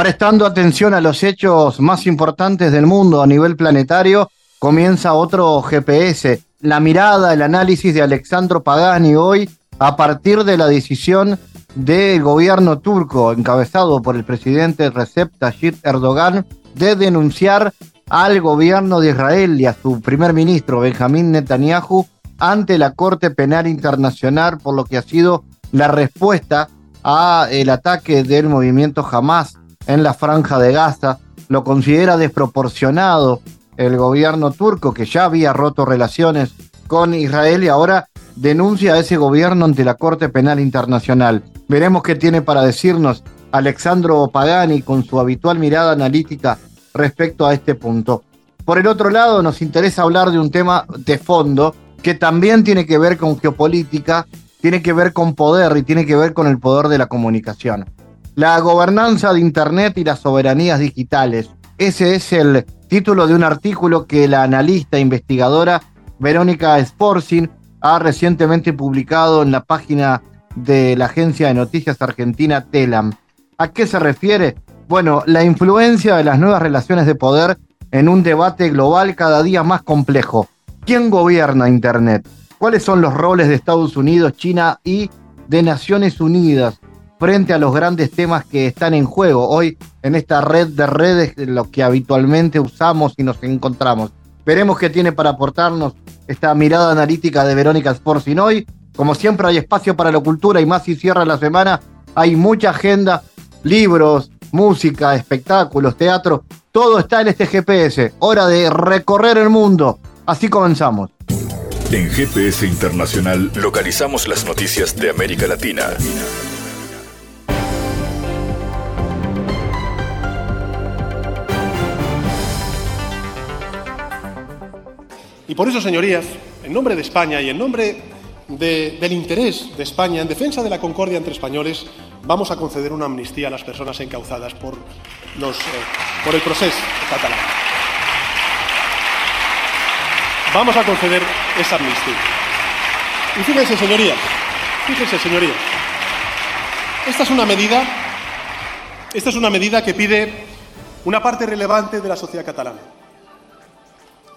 Prestando atención a los hechos más importantes del mundo a nivel planetario, comienza otro GPS. La mirada, el análisis de Alexandro Pagani hoy a partir de la decisión del gobierno turco encabezado por el presidente Recep Tayyip Erdogan de denunciar al gobierno de Israel y a su primer ministro Benjamín Netanyahu ante la Corte Penal Internacional por lo que ha sido la respuesta a el ataque del movimiento Hamas en la franja de Gaza. Lo considera desproporcionado el gobierno turco que ya había roto relaciones con Israel y ahora denuncia a ese gobierno ante la Corte Penal Internacional. Veremos qué tiene para decirnos Alexandro Pagani con su habitual mirada analítica respecto a este punto. Por el otro lado, nos interesa hablar de un tema de fondo que también tiene que ver con geopolítica, tiene que ver con poder y tiene que ver con el poder de la comunicación. La gobernanza de Internet y las soberanías digitales. Ese es el título de un artículo que la analista e investigadora Verónica Sporcin ha recientemente publicado en la página de la agencia de noticias argentina Telam. ¿A qué se refiere? Bueno, la influencia de las nuevas relaciones de poder en un debate global cada día más complejo. ¿Quién gobierna Internet? ¿Cuáles son los roles de Estados Unidos, China y de Naciones Unidas frente a los grandes temas que están en juego hoy en esta red de redes, lo que habitualmente usamos y nos encontramos? Veremos qué tiene para aportarnos esta mirada analítica de Verónica Sporcin hoy. Como siempre hay espacio para la cultura y más si cierra la semana. Hay mucha agenda, libros, música, espectáculos, teatro, todo está en este GPS. Hora de recorrer el mundo. Así comenzamos. En GPS Internacional localizamos las noticias de América Latina. Y por eso, señorías, en nombre de España y en nombre del interés de España en defensa de la concordia entre españoles, vamos a conceder una amnistía a las personas encauzadas eh, por el proceso catalán. Vamos a conceder esa amnistía. Y fíjense, señorías, fíjense, señorías, esta es una medida, esta es una medida que pide una parte relevante de la sociedad catalana,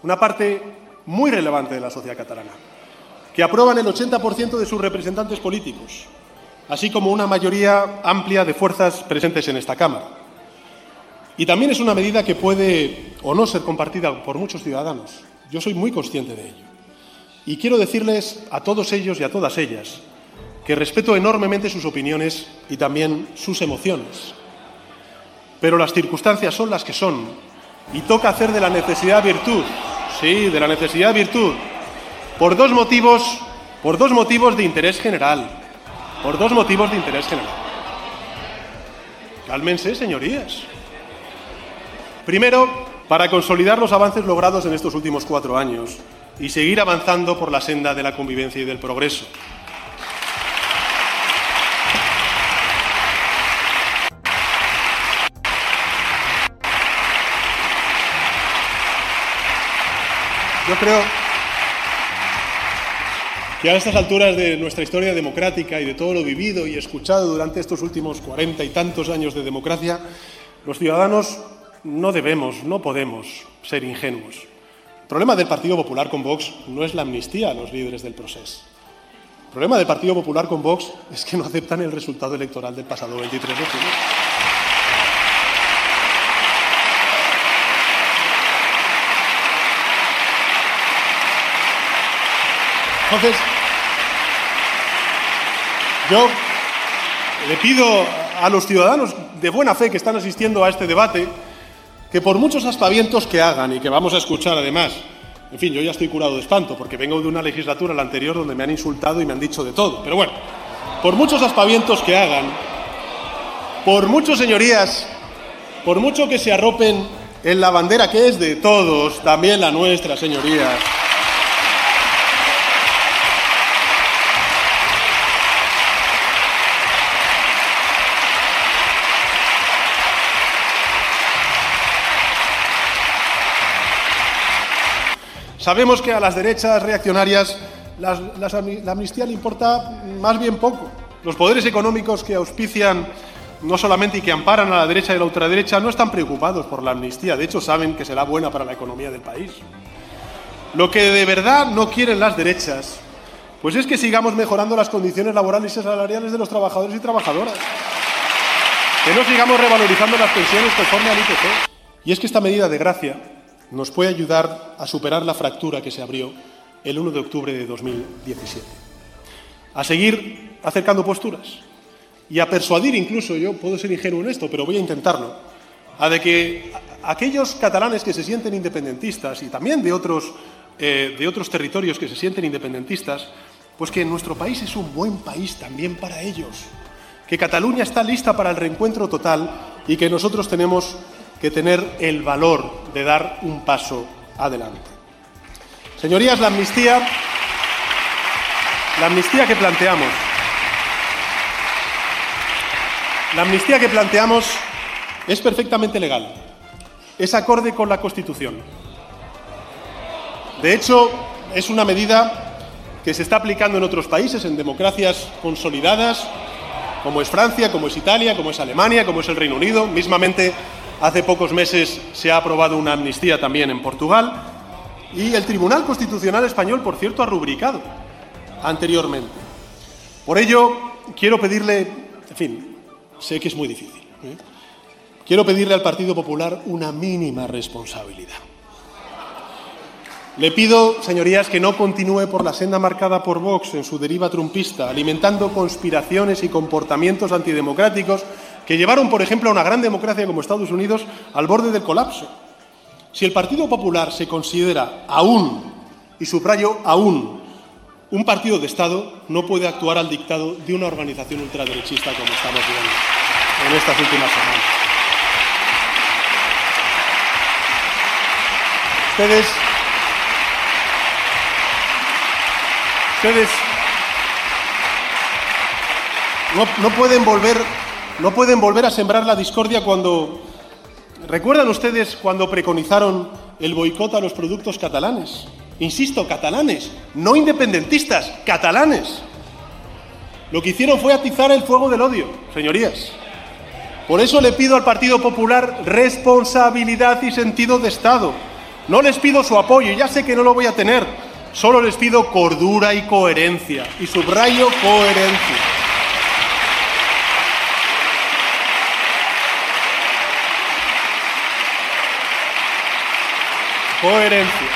una parte muy relevante de la sociedad catalana, que aprueban el 80% de sus representantes políticos, así como una mayoría amplia de fuerzas presentes en esta Cámara. Y también es una medida que puede o no ser compartida por muchos ciudadanos. Yo soy muy consciente de ello. Y quiero decirles a todos ellos y a todas ellas que respeto enormemente sus opiniones y también sus emociones. Pero las circunstancias son las que son y toca hacer de la necesidad virtud. Sí, de la necesidad virtud. Por dos motivos, por dos motivos de interés general por dos motivos de interés general. Cálmense, señorías. Primero, para consolidar los avances logrados en estos últimos cuatro años y seguir avanzando por la senda de la convivencia y del progreso. Yo creo que a estas alturas de nuestra historia democrática y de todo lo vivido y escuchado durante estos últimos cuarenta y tantos años de democracia, los ciudadanos no debemos, no podemos ser ingenuos. El problema del Partido Popular con Vox no es la amnistía a los líderes del proceso. El problema del Partido Popular con Vox es que no aceptan el resultado electoral del pasado 23 de junio. Entonces, yo le pido a los ciudadanos de buena fe que están asistiendo a este debate que por muchos aspavientos que hagan y que vamos a escuchar además, en fin, yo ya estoy curado de espanto porque vengo de una legislatura, la anterior, donde me han insultado y me han dicho de todo, pero bueno, por muchos aspavientos que hagan, por muchos señorías por mucho que se arropen en la bandera que es de todos, también la nuestra, señorías. Sabemos que a las derechas reaccionarias la amnistía le importa más bien poco. Los poderes económicos que auspician no solamente y que amparan a la derecha y a la ultraderecha no están preocupados por la amnistía, de hecho saben que será buena para la economía del país. Lo que de verdad no quieren las derechas, pues es que sigamos mejorando las condiciones laborales y salariales de los trabajadores y trabajadoras. Que no sigamos revalorizando las pensiones conforme al IPC. Y es que esta medida de gracia nos puede ayudar a superar la fractura que se abrió el 1 de octubre de 2017. A seguir acercando posturas y a persuadir incluso, yo puedo ser ingenuo en esto, pero voy a intentarlo, a que aquellos catalanes que se sienten independentistas y también de otros, eh, de otros territorios que se sienten independentistas, pues que nuestro país es un buen país también para ellos, que Cataluña está lista para el reencuentro total y que nosotros tenemos que tener el valor de dar un paso adelante. Señorías, la amnistía, la amnistía que planteamos, la amnistía que planteamos es perfectamente legal, es acorde con la Constitución. De hecho, es una medida que se está aplicando en otros países, en democracias consolidadas, como es Francia, como es Italia, como es Alemania, como es el Reino Unido. Mismamente Hace pocos meses se ha aprobado una amnistía también en Portugal y el Tribunal Constitucional Español, por cierto, ha rubricado anteriormente. Por ello, quiero pedirle, en fin, sé que es muy difícil, ¿eh? quiero pedirle al Partido Popular una mínima responsabilidad. Le pido, señorías, que no continúe por la senda marcada por Vox en su deriva trumpista, alimentando conspiraciones y comportamientos antidemocráticos que llevaron, por ejemplo, a una gran democracia como Estados Unidos al borde del colapso. Si el Partido Popular se considera aún, y subrayo aún, un partido de Estado, no puede actuar al dictado de una organización ultraderechista como estamos viendo en estas últimas semanas. Ustedes, ustedes no, no pueden volver no pueden volver a sembrar la discordia cuando... ¿Recuerdan ustedes cuando preconizaron el boicot a los productos catalanes? Insisto, catalanes, no independentistas, catalanes. Lo que hicieron fue atizar el fuego del odio, señorías. Por eso le pido al Partido Popular responsabilidad y sentido de Estado. No les pido su apoyo, ya sé que no lo voy a tener. Solo les pido cordura y coherencia. Y subrayo coherencia. Coherencia.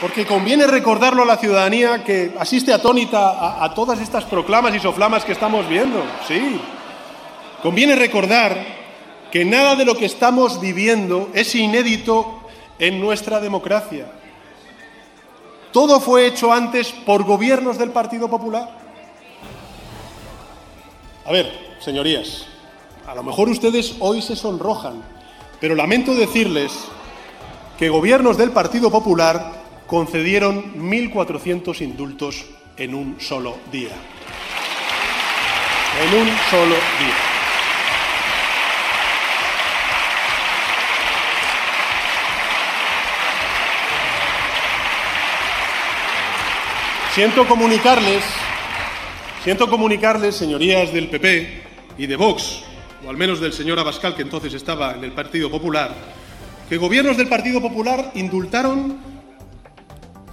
Porque conviene recordarlo a la ciudadanía que asiste atónita a, todas estas proclamas y soflamas que estamos viendo. Sí. Conviene recordar que nada de lo que estamos viviendo es inédito en nuestra democracia. Todo fue hecho antes por gobiernos del Partido Popular. A ver, señorías, a lo mejor ustedes hoy se sonrojan pero lamento decirles que gobiernos del Partido Popular concedieron 1.400 indultos en un solo día. En un solo día. Siento comunicarles, siento comunicarles, señorías del PP y de Vox, o al menos del señor Abascal, que entonces estaba en el Partido Popular, que gobiernos del Partido Popular indultaron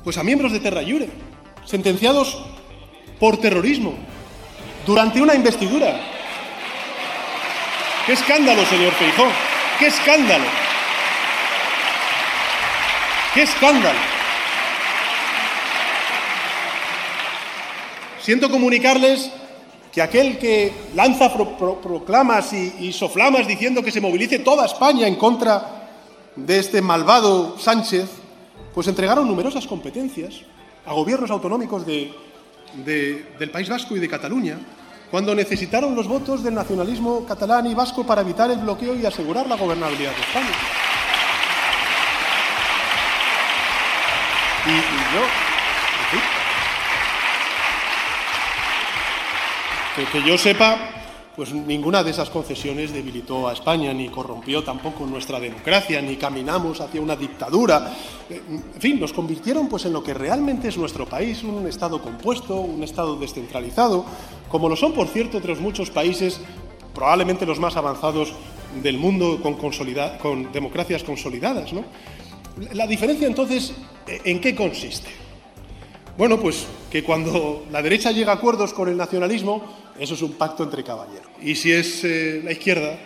pues, a miembros de Terra sentenciados por terrorismo, durante una investidura. ¡Qué escándalo, señor Feijó! ¡Qué escándalo! ¡Qué escándalo! Siento comunicarles que aquel que lanza proclamas y, soflamas diciendo que se movilice toda España en contra de este malvado Sánchez, pues entregaron numerosas competencias a gobiernos autonómicos del País Vasco y de Cataluña cuando necesitaron los votos del nacionalismo catalán y vasco para evitar el bloqueo y asegurar la gobernabilidad de España. Y, yo, que, yo sepa, pues ninguna de esas concesiones debilitó a España, ni corrompió tampoco nuestra democracia, ni caminamos hacia una dictadura. En fin, nos convirtieron pues en lo que realmente es nuestro país, un Estado compuesto, un Estado descentralizado, como lo son, por cierto, otros muchos países, probablemente los más avanzados del mundo con, democracias consolidadas. La diferencia entonces, ¿en qué consiste? Bueno, pues que cuando la derecha llega a acuerdos con el nacionalismo, eso es un pacto entre caballeros. Y si es eh, la izquierda,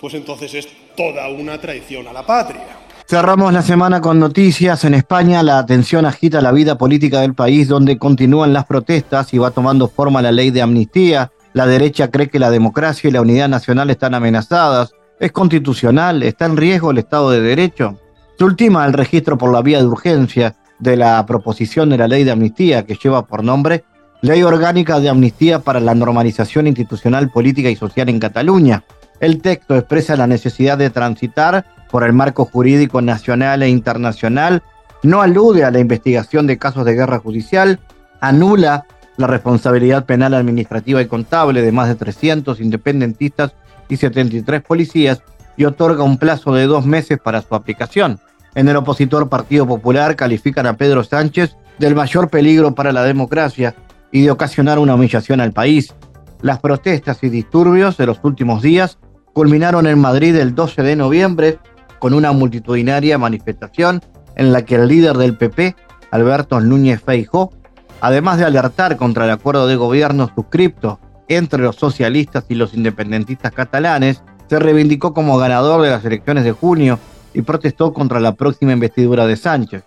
pues entonces es toda una traición a la patria. Cerramos la semana con noticias. En España la atención agita la vida política del país donde continúan las protestas y va tomando forma la ley de amnistía. La derecha cree que la democracia y la unidad nacional están amenazadas. ¿Es constitucional? ¿Está en riesgo el Estado de Derecho? Se ultima el registro por la vía de urgencia de la proposición de la ley de amnistía que lleva por nombre Ley Orgánica de Amnistía para la Normalización Institucional, Política y Social en Cataluña. El texto expresa la necesidad de transitar por el marco jurídico nacional e internacional, no alude a la investigación de casos de guerra judicial, anula la responsabilidad penal administrativa y contable de más de 300 independentistas y 73 policías y otorga un plazo de dos meses para su aplicación. En el opositor Partido Popular califican a Pedro Sánchez del mayor peligro para la democracia y de ocasionar una humillación al país. Las protestas y disturbios de los últimos días culminaron en Madrid el 12 de noviembre con una multitudinaria manifestación en la que el líder del PP, Alberto Núñez Feijó, además de alertar contra el acuerdo de gobierno suscripto entre los socialistas y los independentistas catalanes, se reivindicó como ganador de las elecciones de junio y protestó contra la próxima investidura de Sánchez.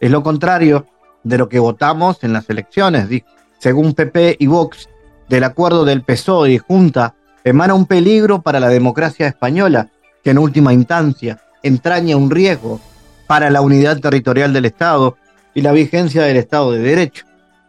Es lo contrario de lo que votamos en las elecciones, dijo. Según PP y Vox, del acuerdo del PSOE y Junta emana un peligro para la democracia española, que en última instancia entraña un riesgo para la unidad territorial del Estado y la vigencia del Estado de Derecho.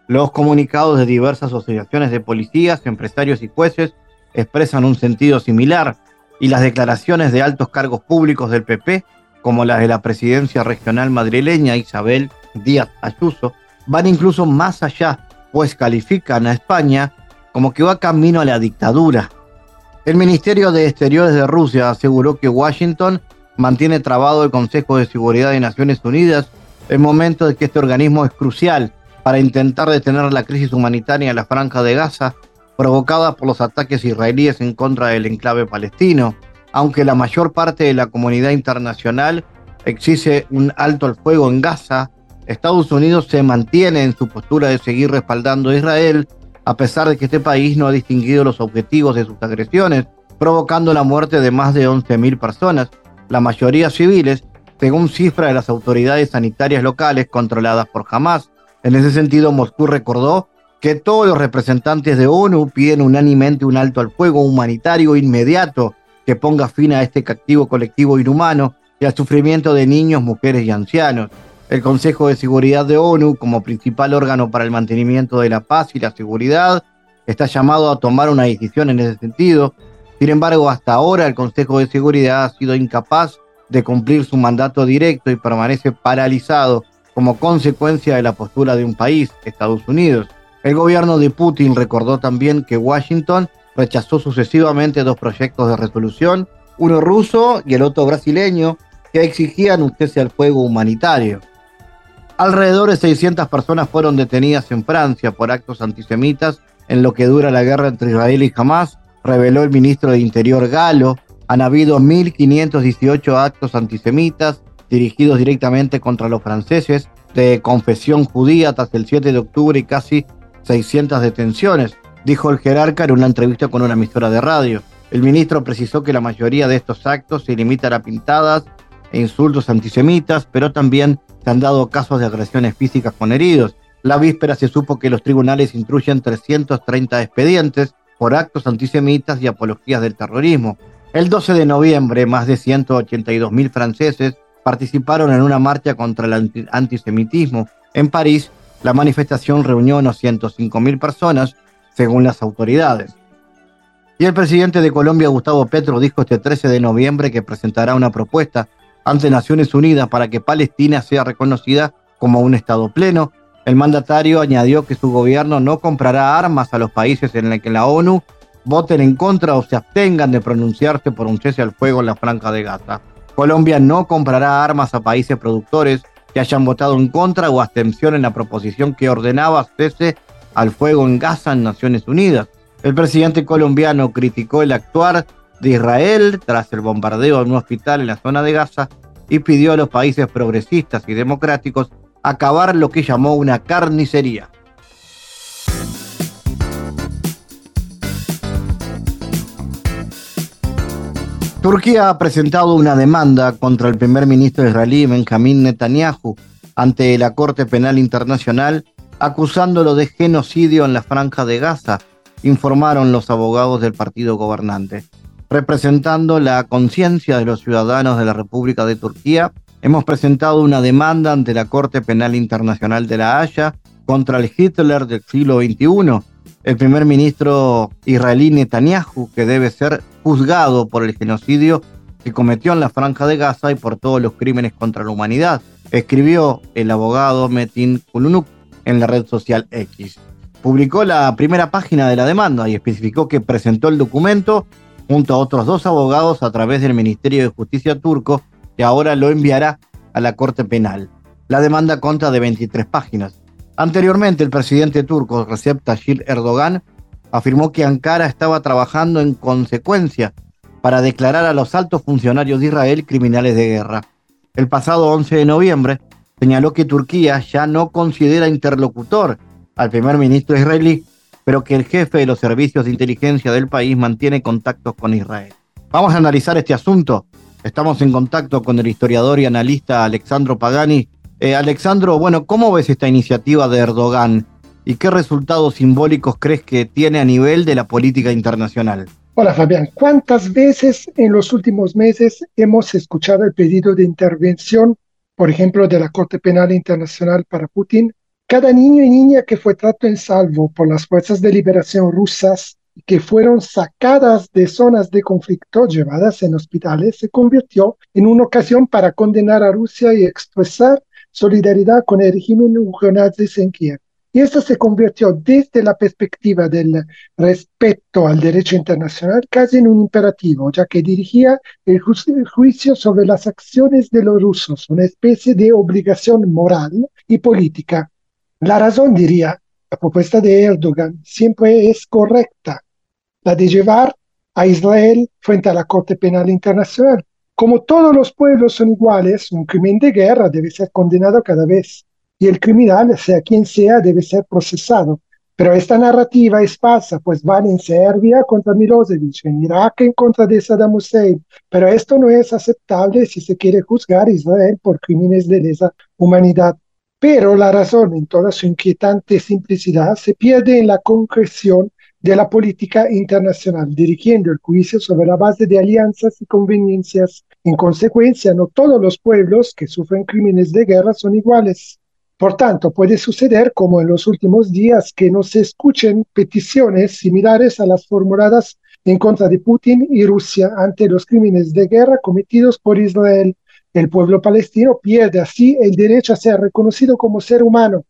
Los comunicados de diversas asociaciones de policías, empresarios y jueces expresan un sentido similar y las declaraciones de altos cargos públicos del PP, como las de la presidencia regional madrileña Isabel Díaz Ayuso, van incluso más allá pues califican a España como que va camino a la dictadura. El Ministerio de Exteriores de Rusia aseguró que Washington mantiene trabado el Consejo de Seguridad de Naciones Unidas en momento de que este organismo es crucial para intentar detener la crisis humanitaria en la franja de Gaza provocada por los ataques israelíes en contra del enclave palestino, aunque la mayor parte de la comunidad internacional exige un alto al fuego en Gaza Estados Unidos se mantiene en su postura de seguir respaldando a Israel, a pesar de que este país no ha distinguido los objetivos de sus agresiones, provocando la muerte de más de 11.000 personas, la mayoría civiles, según cifra de las autoridades sanitarias locales controladas por Hamas. En ese sentido, Moscú recordó que todos los representantes de ONU piden unánimemente un alto al fuego humanitario inmediato que ponga fin a este castigo colectivo inhumano y al sufrimiento de niños, mujeres y ancianos. El Consejo de Seguridad de ONU, como principal órgano para el mantenimiento de la paz y la seguridad, está llamado a tomar una decisión en ese sentido. Sin embargo, hasta ahora el Consejo de Seguridad ha sido incapaz de cumplir su mandato directo y permanece paralizado como consecuencia de la postura de un país, Estados Unidos. El gobierno de Putin recordó también que Washington rechazó sucesivamente dos proyectos de resolución, uno ruso y el otro brasileño, que exigían un cese al fuego humanitario. Alrededor de 600 personas fueron detenidas en Francia por actos antisemitas en lo que dura la guerra entre Israel y Hamas, reveló el ministro de Interior galo. Han habido 1.518 actos antisemitas dirigidos directamente contra los franceses de confesión judía tras el 7 de octubre y casi 600 detenciones, dijo el jerarca en una entrevista con una emisora de radio. El ministro precisó que la mayoría de estos actos se limitan a pintadas e insultos antisemitas, pero también se han dado casos de agresiones físicas con heridos. La víspera se supo que los tribunales instruyen 330 expedientes por actos antisemitas y apologías del terrorismo. El 12 de noviembre, más de 182.000 franceses participaron en una marcha contra el antisemitismo. En París, la manifestación reunió unos 105.000 personas, según las autoridades. Y el presidente de Colombia, Gustavo Petro, dijo este 13 de noviembre que presentará una propuesta ante Naciones Unidas para que Palestina sea reconocida como un Estado pleno. El mandatario añadió que su gobierno no comprará armas a los países en los que la ONU voten en contra o se abstengan de pronunciarse por un cese al fuego en la franja de Gaza. Colombia no comprará armas a países productores que hayan votado en contra o abstención en la proposición que ordenaba cese al fuego en Gaza en Naciones Unidas. El presidente colombiano criticó el actuar de Israel tras el bombardeo de un hospital en la zona de Gaza y pidió a los países progresistas y democráticos acabar lo que llamó una carnicería. Turquía ha presentado una demanda contra el primer ministro israelí Benjamin Netanyahu ante la Corte Penal Internacional acusándolo de genocidio en la franja de Gaza informaron los abogados del partido gobernante. Representando la conciencia de los ciudadanos de la República de Turquía, hemos presentado una demanda ante la Corte Penal Internacional de La Haya contra el Hitler del siglo XXI, el primer ministro israelí Netanyahu, que debe ser juzgado por el genocidio que cometió en la Franja de Gaza y por todos los crímenes contra la humanidad, escribió el abogado Metin Kulunuk en la red social X. Publicó la primera página de la demanda y especificó que presentó el documento junto a otros dos abogados a través del Ministerio de Justicia turco, que ahora lo enviará a la Corte Penal. La demanda consta de 23 páginas. Anteriormente, el presidente turco Recep Tayyip Erdogan afirmó que Ankara estaba trabajando en consecuencia para declarar a los altos funcionarios de Israel criminales de guerra. El pasado 11 de noviembre señaló que Turquía ya no considera interlocutor al primer ministro israelí, pero que el jefe de los servicios de inteligencia del país mantiene contactos con Israel. Vamos a analizar este asunto. Estamos en contacto con el historiador y analista Alexandro Pagani. Eh, Alexandro, bueno, ¿cómo ves esta iniciativa de Erdogan y qué resultados simbólicos crees que tiene a nivel de la política internacional? Hola Fabián, ¿cuántas veces en los últimos meses hemos escuchado el pedido de intervención, por ejemplo, de la Corte Penal Internacional para Putin cada niño y niña que fue trato en salvo por las fuerzas de liberación rusas y que fueron sacadas de zonas de conflicto llevadas en hospitales se convirtió en una ocasión para condenar a Rusia y expresar solidaridad con el régimen ucraniano en Kiev. Y esto se convirtió desde la perspectiva del respeto al derecho internacional casi en un imperativo, ya que dirigía el juicio sobre las acciones de los rusos, una especie de obligación moral y política la razón, diría, la propuesta de Erdogan siempre es correcta, la de llevar a Israel frente a la Corte Penal Internacional. Como todos los pueblos son iguales, un crimen de guerra debe ser condenado cada vez y el criminal, sea quien sea, debe ser procesado. Pero esta narrativa es falsa, pues van en Serbia contra Milosevic, en Irak en contra de Saddam Hussein. Pero esto no es aceptable si se quiere juzgar a Israel por crímenes de lesa humanidad. Pero la razón, en toda su inquietante simplicidad, se pierde en la concreción de la política internacional, dirigiendo el juicio sobre la base de alianzas y conveniencias. En consecuencia, no todos los pueblos que sufren crímenes de guerra son iguales. Por tanto, puede suceder, como en los últimos días, que no se escuchen peticiones similares a las formuladas en contra de Putin y Rusia ante los crímenes de guerra cometidos por Israel el pueblo palestino pierde así el derecho a ser reconocido como ser humano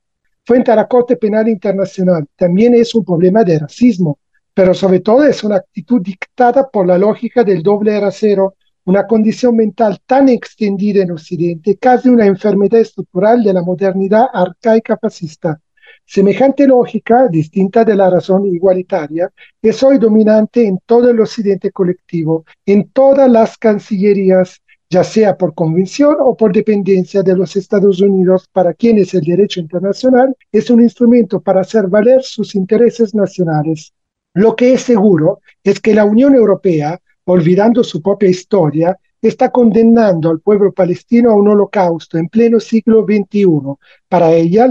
frente a la Corte Penal Internacional. También es un problema de racismo, pero sobre todo es una actitud dictada por la lógica del doble rasero, una condición mental tan extendida en Occidente, casi una enfermedad estructural de la modernidad arcaica fascista. Semejante lógica, distinta de la razón igualitaria, es hoy dominante en todo el Occidente colectivo, en todas las cancillerías, ya sea por convención o por dependencia de los Estados Unidos, para quienes el derecho internacional es un instrumento para hacer valer sus intereses nacionales. Lo que es seguro es que la Unión Europea, olvidando su propia historia, está condenando al pueblo palestino a un holocausto en pleno siglo XXI. Para ella,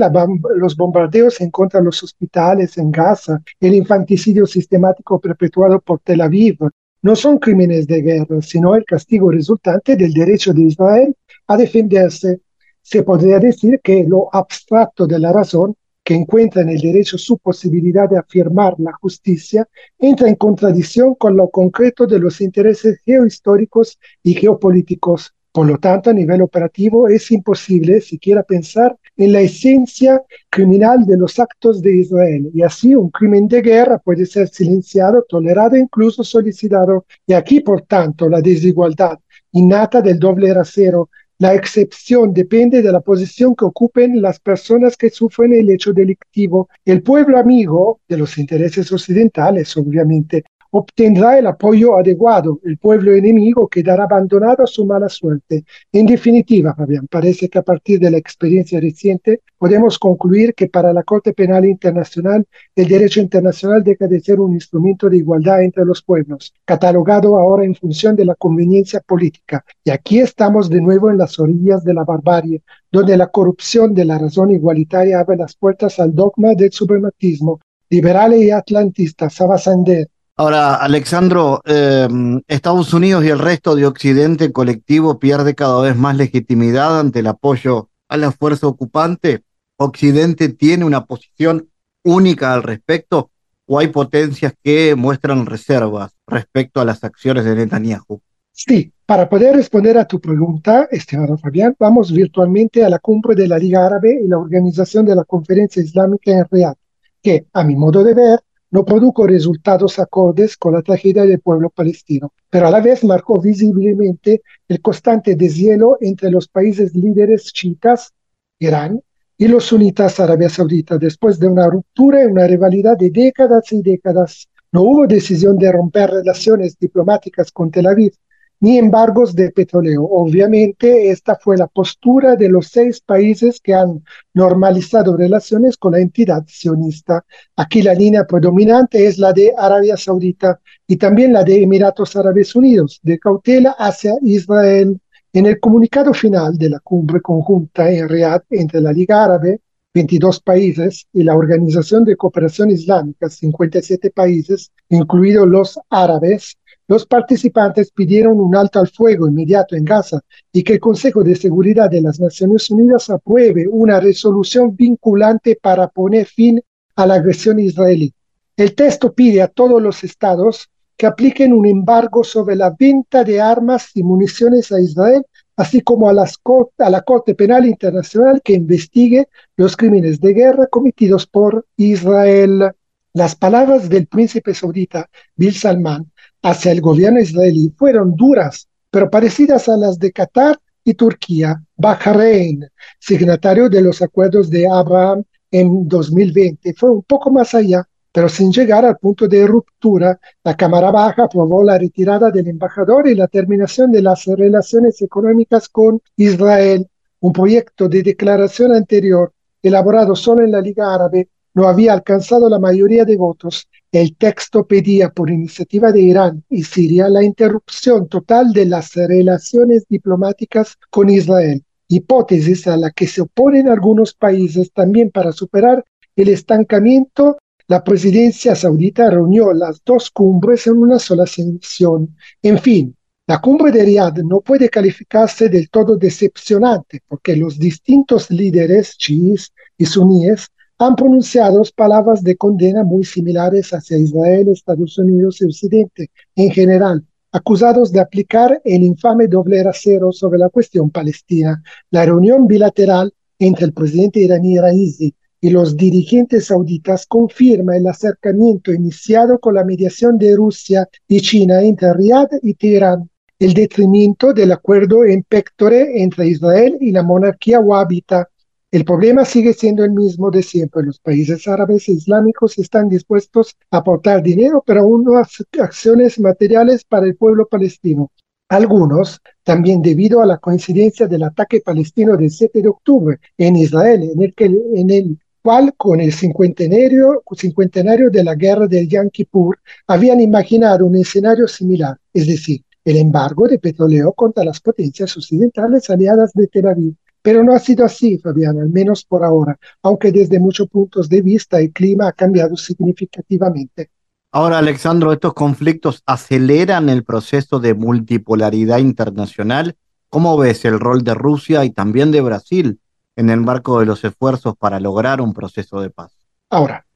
los bombardeos en contra de los hospitales en Gaza, el infanticidio sistemático perpetuado por Tel Aviv, no son crímenes de guerra, sino el castigo resultante del derecho de Israel a defenderse. Se podría decir que lo abstracto de la razón que encuentra en el derecho su posibilidad de afirmar la justicia, entra en contradicción con lo concreto de los intereses geohistóricos y geopolíticos. Por lo tanto, a nivel operativo es imposible siquiera pensar en la esencia criminal de los actos de Israel. Y así un crimen de guerra puede ser silenciado, tolerado, incluso solicitado. Y aquí, por tanto, la desigualdad innata del doble rasero la excepción depende de la posición que ocupen las personas que sufren el hecho delictivo. El pueblo amigo de los intereses occidentales, obviamente, obtendrá el apoyo adecuado. El pueblo enemigo quedará abandonado a su mala suerte. En definitiva, Fabián, parece que a partir de la experiencia reciente podemos concluir que para la Corte Penal Internacional el derecho internacional deja de ser un instrumento de igualdad entre los pueblos, catalogado ahora en función de la conveniencia política. Y aquí estamos de nuevo en las orillas de la barbarie, donde la corrupción de la razón igualitaria abre las puertas al dogma del suprematismo. Liberales y atlantistas, Sabasander, Ahora, Alexandro, em, Estados Unidos y el resto de Occidente colectivo pierde cada vez más legitimidad ante el apoyo a la fuerza ocupante. ¿Occidente tiene una posición única al respecto o hay potencias que muestran reservas respecto a las acciones de Netanyahu? Sí, para poder responder a tu pregunta, estimado Fabián, vamos virtualmente a la cumbre de la Liga Árabe y la organización de la Conferencia Islámica en Riyadh, que, a mi modo de ver, no produjo resultados acordes con la tragedia del pueblo palestino, pero a la vez marcó visiblemente el constante deshielo entre los países líderes chiitas, Irán, y los sunitas Arabia Saudita, después de una ruptura y una rivalidad de décadas y décadas. No hubo decisión de romper relaciones diplomáticas con Tel Aviv, ni embargos de petróleo. Obviamente, esta fue la postura de los seis países que han normalizado relaciones con la entidad sionista. Aquí la línea predominante es la de Arabia Saudita y también la de Emiratos Árabes Unidos, de cautela hacia Israel. En el comunicado final de la cumbre conjunta en Riyadh entre la Liga Árabe, 22 países, y la Organización de Cooperación Islámica, 57 países, incluidos los árabes, los participantes pidieron un alto al fuego inmediato en Gaza y que el Consejo de Seguridad de las Naciones Unidas apruebe una resolución vinculante para poner fin a la agresión israelí. El texto pide a todos los estados que apliquen un embargo sobre la venta de armas y municiones a Israel, así como a, la Corte Penal Internacional que investigue los crímenes de guerra cometidos por Israel. Las palabras del príncipe saudita Bill Salman hacia el gobierno israelí fueron duras, pero parecidas a las de Qatar y Turquía. Bahrein, signatario de los acuerdos de Abraham en 2020, fue un poco más allá, pero sin llegar al punto de ruptura. La Cámara Baja aprobó la retirada del embajador y la terminación de las relaciones económicas con Israel. Un proyecto de declaración anterior, elaborado solo en la Liga Árabe, no había alcanzado la mayoría de votos el texto pedía por iniciativa de Irán y Siria la interrupción total de las relaciones diplomáticas con Israel, hipótesis a la que se oponen algunos países también para superar el estancamiento. La presidencia saudita reunió las dos cumbres en una sola sesión. En fin, la cumbre de Riyadh no puede calificarse del todo decepcionante porque los distintos líderes chiíes y suníes han pronunciado palabras de condena muy similares hacia Israel, Estados Unidos y Occidente en general, acusados de aplicar el infame doble rasero sobre la cuestión palestina. La reunión bilateral entre el presidente iraní Raisi y los dirigentes sauditas confirma el acercamiento iniciado con la mediación de Rusia y China entre Riyadh y Teherán, el detrimento del acuerdo en Pectore entre Israel y la monarquía wahhabita el problema sigue siendo el mismo de siempre. Los países árabes e islámicos están dispuestos a aportar dinero, pero aún no acciones materiales para el pueblo palestino. Algunos, también debido a la coincidencia del ataque palestino del 7 de octubre en Israel, en el, cual con el cincuentenario, cincuentenario de la guerra del Yom Kippur habían imaginado un escenario similar, es decir, el embargo de petróleo contra las potencias occidentales aliadas de Tel Aviv pero no ha sido así, Fabián, al menos por ahora, aunque desde muchos puntos de vista el clima ha cambiado significativamente. Ahora, Alexandro, ¿estos conflictos aceleran el proceso de multipolaridad internacional? ¿Cómo ves el rol de Rusia y también de Brasil en el marco de los esfuerzos para lograr un proceso de paz. Ahora,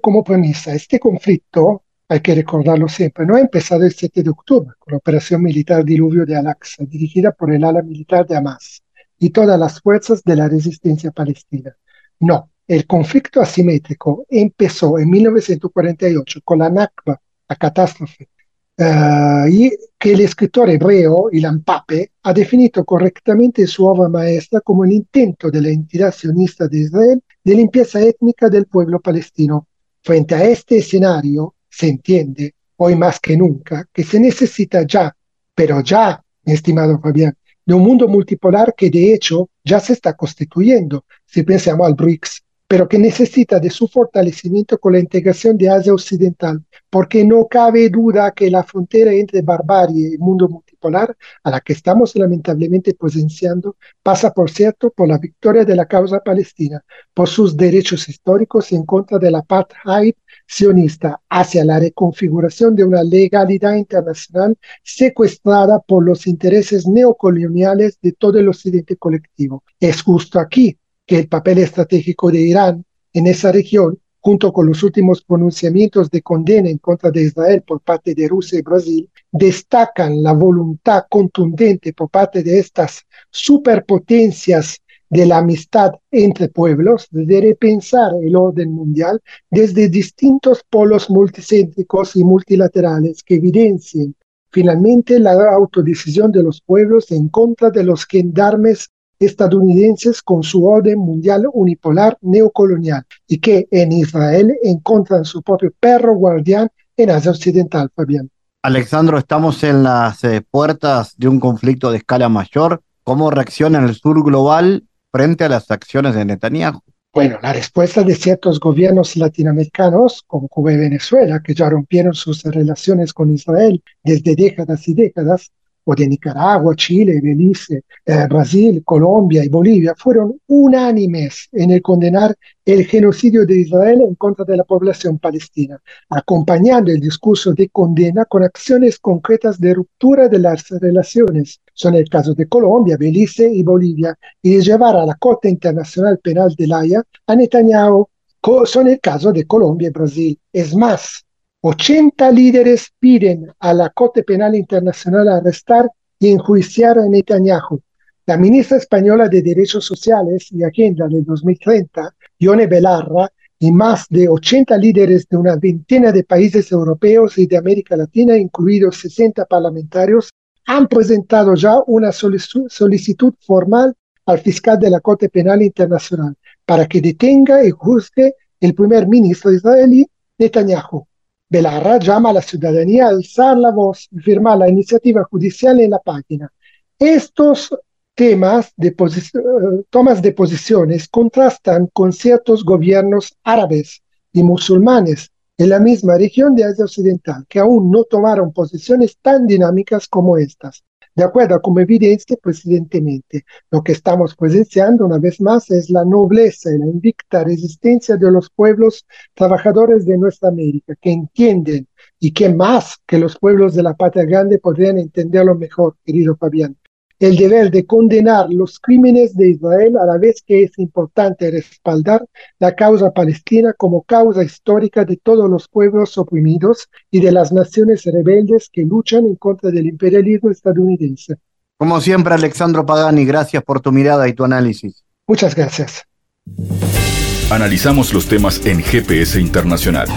como premisa, este conflicto, hay que recordarlo siempre, no ha empezado el 7 de octubre con la operación militar Diluvio de Al-Aqsa, dirigida por el ala militar de Hamas y todas las fuerzas de la resistencia palestina. No, el conflicto asimétrico empezó en 1948 con la Nakba, la catástrofe, eh, y que el escritor hebreo Ilan Pape ha definido correctamente en su obra maestra como el intento de la entidad sionista de Israel de limpieza étnica del pueblo palestino. Frente a este escenario, se entiende, hoy más que nunca, que se necesita ya, pero ya, estimado Fabián, de un mundo multipolar que de hecho ya se está constituyendo, si pensamos al BRICS, pero que necesita de su fortalecimiento con la integración de Asia Occidental, porque no cabe duda que la frontera entre barbarie y mundo multipolar, a la que estamos lamentablemente presenciando, pasa, por cierto, por la victoria de la causa palestina, por sus derechos históricos en contra del apartheid hacia la reconfiguración de una legalidad internacional secuestrada por los intereses neocoloniales de todo el occidente colectivo. Es justo aquí que el papel estratégico de Irán en esa región, junto con los últimos pronunciamientos de condena en contra de Israel por parte de Rusia y Brasil, destacan la voluntad contundente por parte de estas superpotencias de la amistad entre pueblos, de repensar el orden mundial desde distintos polos multicéntricos y multilaterales que evidencien finalmente la autodecisión de los pueblos en contra de los gendarmes estadounidenses con su orden mundial unipolar neocolonial y que en Israel encuentran su propio perro guardián en Asia Occidental, Fabián. Alexandro, estamos en las eh, puertas de un conflicto de escala mayor. ¿Cómo reacciona el sur global frente a las acciones de Netanyahu? Bueno, la respuesta de ciertos gobiernos latinoamericanos, como Cuba y Venezuela, que ya rompieron sus relaciones con Israel desde décadas y décadas, o de Nicaragua, Chile, Belice, eh, Brasil, Colombia y Bolivia, fueron unánimes en el condenar el genocidio de Israel en contra de la población palestina, acompañando el discurso de condena con acciones concretas de ruptura de las relaciones. Son el caso de Colombia, Belice y Bolivia, y de llevar a la Corte Internacional Penal de La Haya a Netanyahu. Son el caso de Colombia y Brasil. Es más, 80 líderes piden a la Corte Penal Internacional arrestar y enjuiciar a Netanyahu. La ministra española de Derechos Sociales y Agenda del 2030, Ione Belarra, y más de 80 líderes de una veintena de países europeos y de América Latina, incluidos 60 parlamentarios, han presentado ya una solicitud formal al fiscal de la Corte Penal Internacional para que detenga y juzgue el primer ministro israelí, Netanyahu. Belarra llama a la ciudadanía a alzar la voz y firmar la iniciativa judicial en la página. Estos temas de eh, tomas de posiciones contrastan con ciertos gobiernos árabes y musulmanes en la misma región de Asia Occidental, que aún no tomaron posiciones tan dinámicas como estas de acuerdo como evidencia presidentemente. Lo que estamos presenciando una vez más es la nobleza y la invicta resistencia de los pueblos trabajadores de nuestra América, que entienden y que más que los pueblos de la patria grande podrían entenderlo mejor, querido Fabián, el deber de condenar los crímenes de Israel a la vez que es importante respaldar la causa palestina como causa histórica de todos los pueblos oprimidos y de las naciones rebeldes que luchan en contra del imperialismo estadounidense. Como siempre, Alexandro Pagani, gracias por tu mirada y tu análisis. Muchas gracias. Analizamos los temas en GPS Internacional.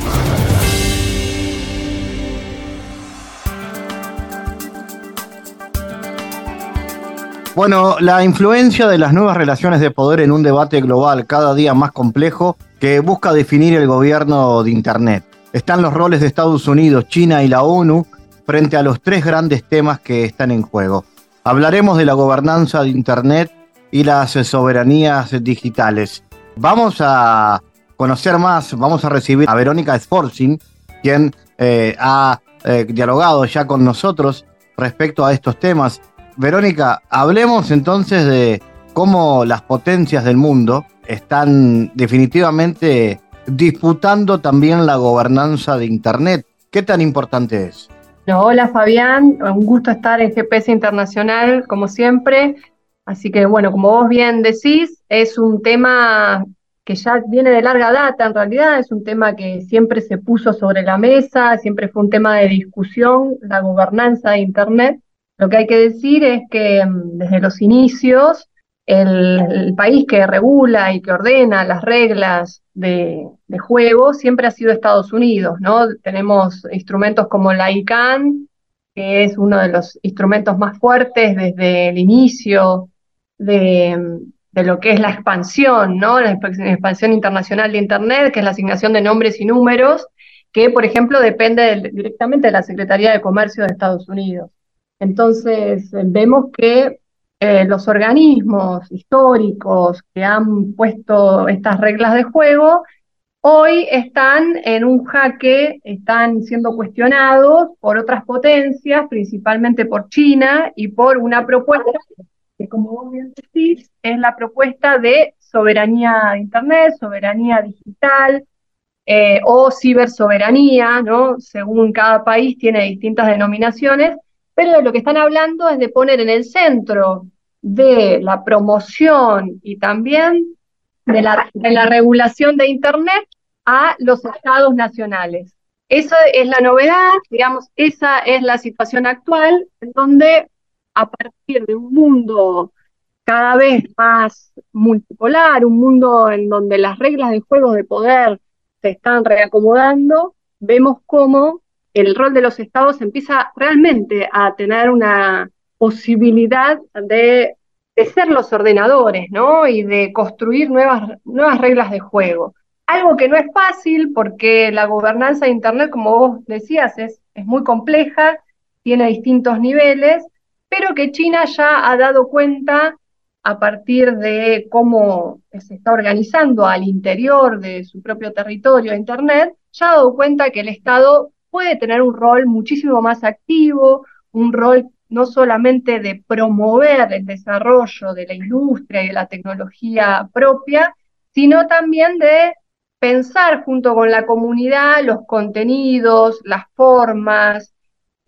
Bueno, la influencia de las nuevas relaciones de poder en un debate global cada día más complejo que busca definir el gobierno de Internet. Están los roles de Estados Unidos, China y la ONU frente a los tres grandes temas que están en juego. Hablaremos de la gobernanza de Internet y las soberanías digitales. Vamos a conocer más, vamos a recibir a Verónica Sforzin, quien eh, ha eh, dialogado ya con nosotros respecto a estos temas. Verónica, hablemos entonces de cómo las potencias del mundo están definitivamente disputando también la gobernanza de Internet. ¿Qué tan importante es? hola Fabián, un gusto estar en GPS Internacional, como siempre. Así que bueno, como vos bien decís, es un tema que ya viene de larga data en realidad, es un tema que siempre se puso sobre la mesa, siempre fue un tema de discusión, la gobernanza de Internet. Lo que hay que decir es que mm, desde los inicios, el, país que regula y que ordena las reglas de, juego siempre ha sido Estados Unidos, ¿no? Tenemos instrumentos como la ICANN, que es uno de los instrumentos más fuertes desde el inicio de, de lo que es la expansión, ¿no? La expansión internacional de Internet, que es la asignación de nombres y números, que, por ejemplo, depende directamente de la Secretaría de Comercio de Estados Unidos. Entonces, vemos que eh, los organismos históricos que han puesto estas reglas de juego hoy están en un jaque, están siendo cuestionados por otras potencias, principalmente por China y por una propuesta que como vos bien decís, es la propuesta de soberanía de Internet, soberanía digital eh, o cibersoberanía, ¿no? Según cada país tiene distintas denominaciones, pero lo que están hablando es de poner en el centro de la promoción y también de la, de la regulación de Internet a los estados nacionales. Esa es la novedad, digamos, esa es la situación actual, en donde a partir de un mundo cada vez más multipolar, un mundo en donde las reglas de juego de poder se están reacomodando, vemos cómo el rol de los estados empieza realmente a tener una posibilidad de, ser los ordenadores, ¿no? Y de construir nuevas, nuevas reglas de juego. Algo que no es fácil porque la gobernanza de Internet, como vos decías, es, es muy compleja, tiene distintos niveles, pero que China ya ha dado cuenta a partir de cómo se está organizando al interior de su propio territorio Internet, ya ha dado cuenta que el Estado puede tener un rol muchísimo más activo, un rol no solamente de promover el desarrollo de la industria y de la tecnología propia, sino también de pensar junto con la comunidad los contenidos, las formas,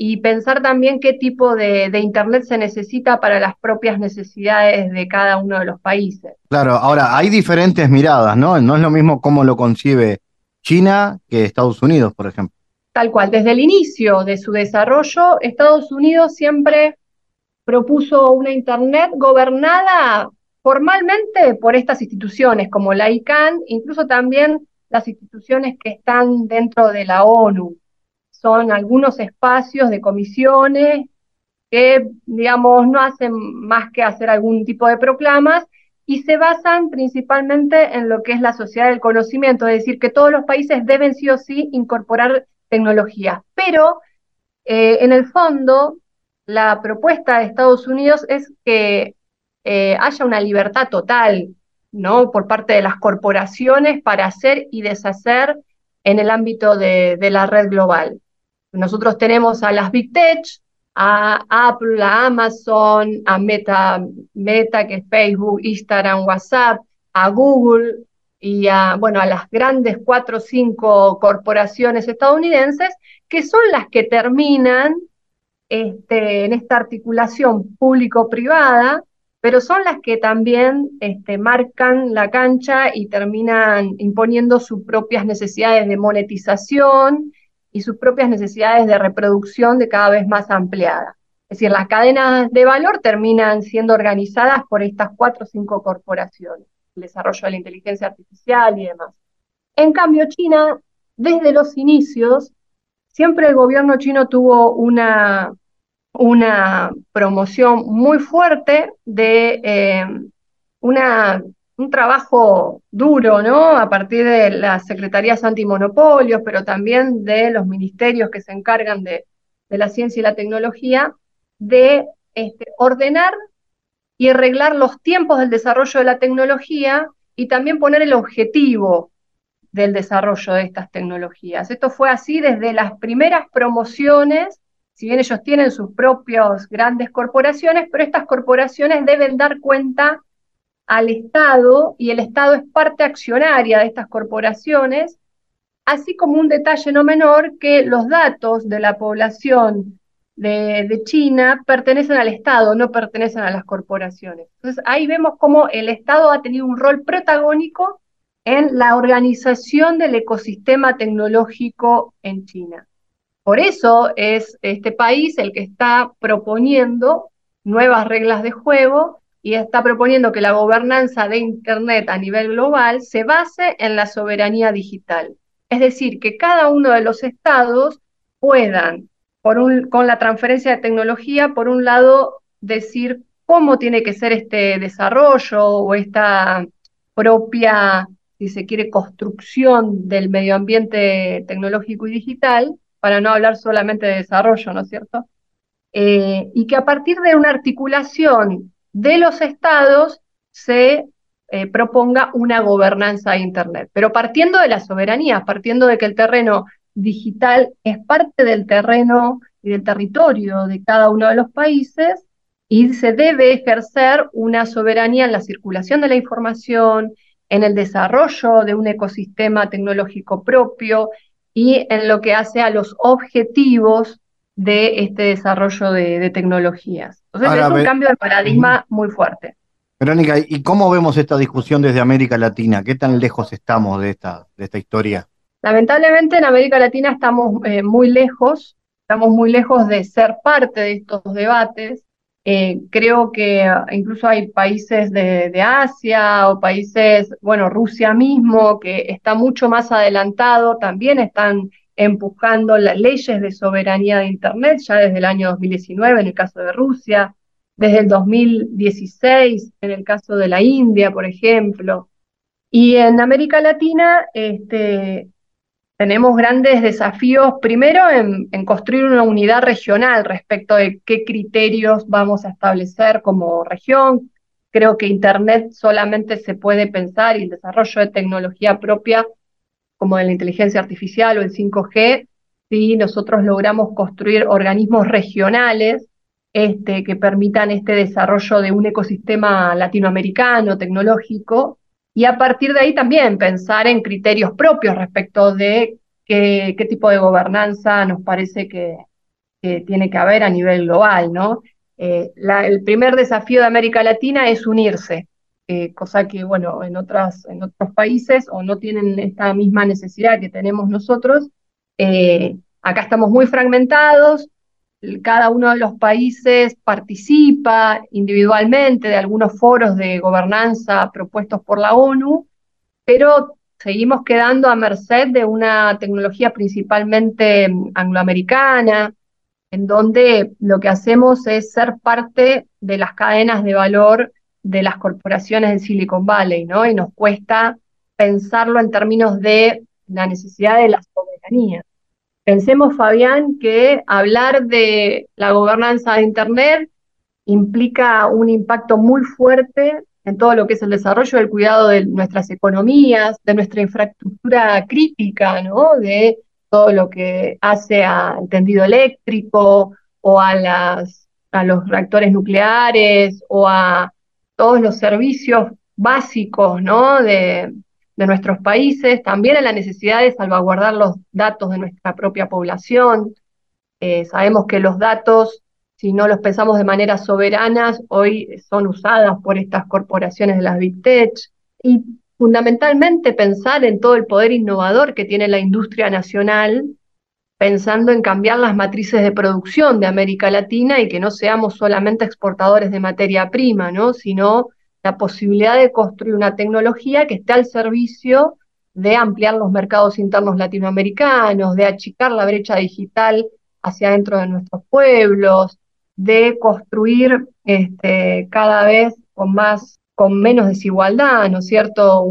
y pensar también qué tipo de, Internet se necesita para las propias necesidades de cada uno de los países. Claro, ahora hay diferentes miradas, ¿no? No es lo mismo cómo lo concibe China que Estados Unidos, por ejemplo. Tal cual, desde el inicio de su desarrollo, Estados Unidos siempre propuso una Internet gobernada formalmente por estas instituciones como la ICANN, incluso también las instituciones que están dentro de la ONU, son algunos espacios de comisiones que, digamos, no hacen más que hacer algún tipo de proclamas y se basan principalmente en lo que es la sociedad del conocimiento, es decir, que todos los países deben sí o sí incorporar tecnología. Pero, eh, en el fondo, la propuesta de Estados Unidos es que eh, haya una libertad total, ¿no? Por parte de las corporaciones para hacer y deshacer en el ámbito de la red global. Nosotros tenemos a las Big Tech, a Apple, a Amazon, a Meta, Meta, que es Facebook, Instagram, WhatsApp, a Google y a, bueno, a las grandes cuatro o cinco corporaciones estadounidenses, que son las que terminan este, en esta articulación público-privada, pero son las que también este, marcan la cancha y terminan imponiendo sus propias necesidades de monetización y sus propias necesidades de reproducción de cada vez más ampliadas. Es decir, las cadenas de valor terminan siendo organizadas por estas cuatro o cinco corporaciones, el desarrollo de la inteligencia artificial y demás. En cambio, China, desde los inicios, siempre el gobierno chino tuvo una, una promoción muy fuerte de eh, una un trabajo duro, ¿no? A partir de las secretarías antimonopolios, pero también de los ministerios que se encargan de, la ciencia y la tecnología, de este, ordenar y arreglar los tiempos del desarrollo de la tecnología y también poner el objetivo del desarrollo de estas tecnologías. Esto fue así desde las primeras promociones, si bien ellos tienen sus propias grandes corporaciones, pero estas corporaciones deben dar cuenta al Estado y el Estado es parte accionaria de estas corporaciones, así como un detalle no menor que los datos de la población de, China pertenecen al Estado, no pertenecen a las corporaciones. Entonces ahí vemos cómo el Estado ha tenido un rol protagónico en la organización del ecosistema tecnológico en China. Por eso es este país el que está proponiendo nuevas reglas de juego y está proponiendo que la gobernanza de Internet a nivel global se base en la soberanía digital. Es decir, que cada uno de los estados puedan con la transferencia de tecnología, por un lado, decir cómo tiene que ser este desarrollo o esta propia, si se quiere, construcción del medio ambiente tecnológico y digital, para no hablar solamente de desarrollo, ¿no es cierto? Eh, y que a partir de una articulación de los estados se eh, proponga una gobernanza de Internet, pero partiendo de la soberanía, partiendo de que el terreno digital es parte del terreno y del territorio de cada uno de los países y se debe ejercer una soberanía en la circulación de la información, en el desarrollo de un ecosistema tecnológico propio y en lo que hace a los objetivos de este desarrollo de, tecnologías. Entonces es un cambio de paradigma muy fuerte. Verónica, ¿y cómo vemos esta discusión desde América Latina? ¿Qué tan lejos estamos de esta, de esta historia? Lamentablemente en América Latina estamos eh, muy lejos, estamos muy lejos de ser parte de estos debates. Eh, creo que ah, incluso hay países de, de, Asia o países, bueno, Rusia mismo, que está mucho más adelantado, también están empujando las leyes de soberanía de Internet ya desde el año 2019 en el caso de Rusia, desde el 2016 en el caso de la India, por ejemplo. Y en América Latina este, tenemos grandes desafíos, primero en, construir una unidad regional respecto de qué criterios vamos a establecer como región. Creo que Internet solamente se puede pensar y el desarrollo de tecnología propia como de la inteligencia artificial o el 5G, si nosotros logramos construir organismos regionales este, que permitan este desarrollo de un ecosistema latinoamericano, tecnológico, y a partir de ahí también pensar en criterios propios respecto de qué, tipo de gobernanza nos parece que, tiene que haber a nivel global, ¿no? Eh, el primer desafío de América Latina es unirse, eh, cosa que, bueno, en, otras, en otros países o no tienen esta misma necesidad que tenemos nosotros. Eh, acá estamos muy fragmentados, cada uno de los países participa individualmente de algunos foros de gobernanza propuestos por la ONU, pero seguimos quedando a merced de una tecnología principalmente mm, angloamericana, en donde lo que hacemos es ser parte de las cadenas de valor de las corporaciones en Silicon Valley, ¿no? Y nos cuesta pensarlo en términos de la necesidad de la soberanía. Pensemos, Fabián, que hablar de la gobernanza de Internet implica un impacto muy fuerte en todo lo que es el desarrollo del cuidado de nuestras economías, de nuestra infraestructura crítica, ¿no? De todo lo que hace al tendido eléctrico o a, las, a los reactores nucleares o a todos los servicios básicos, ¿no? De, de nuestros países, también en la necesidad de salvaguardar los datos de nuestra propia población. Eh, sabemos que los datos, si no los pensamos de manera soberana, hoy son usadas por estas corporaciones de las Big Tech. Y fundamentalmente pensar en todo el poder innovador que tiene la industria nacional, pensando en cambiar las matrices de producción de América Latina y que no seamos solamente exportadores de materia prima, ¿no? sino la posibilidad de construir una tecnología que esté al servicio de ampliar los mercados internos latinoamericanos, de achicar la brecha digital hacia dentro de nuestros pueblos, de construir este, cada vez con menos desigualdad, ¿no es cierto?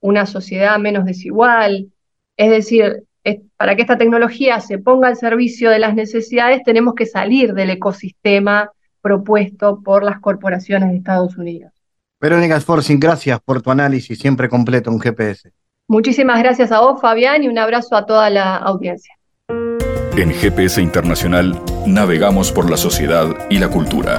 una sociedad menos desigual. Es decir, para que esta tecnología se ponga al servicio de las necesidades, tenemos que salir del ecosistema propuesto por las corporaciones de Estados Unidos. Verónica Sforcing, gracias por tu análisis siempre completo un GPS. Muchísimas gracias a vos, Fabián, y un abrazo a toda la audiencia. En GPS Internacional navegamos por la sociedad y la cultura.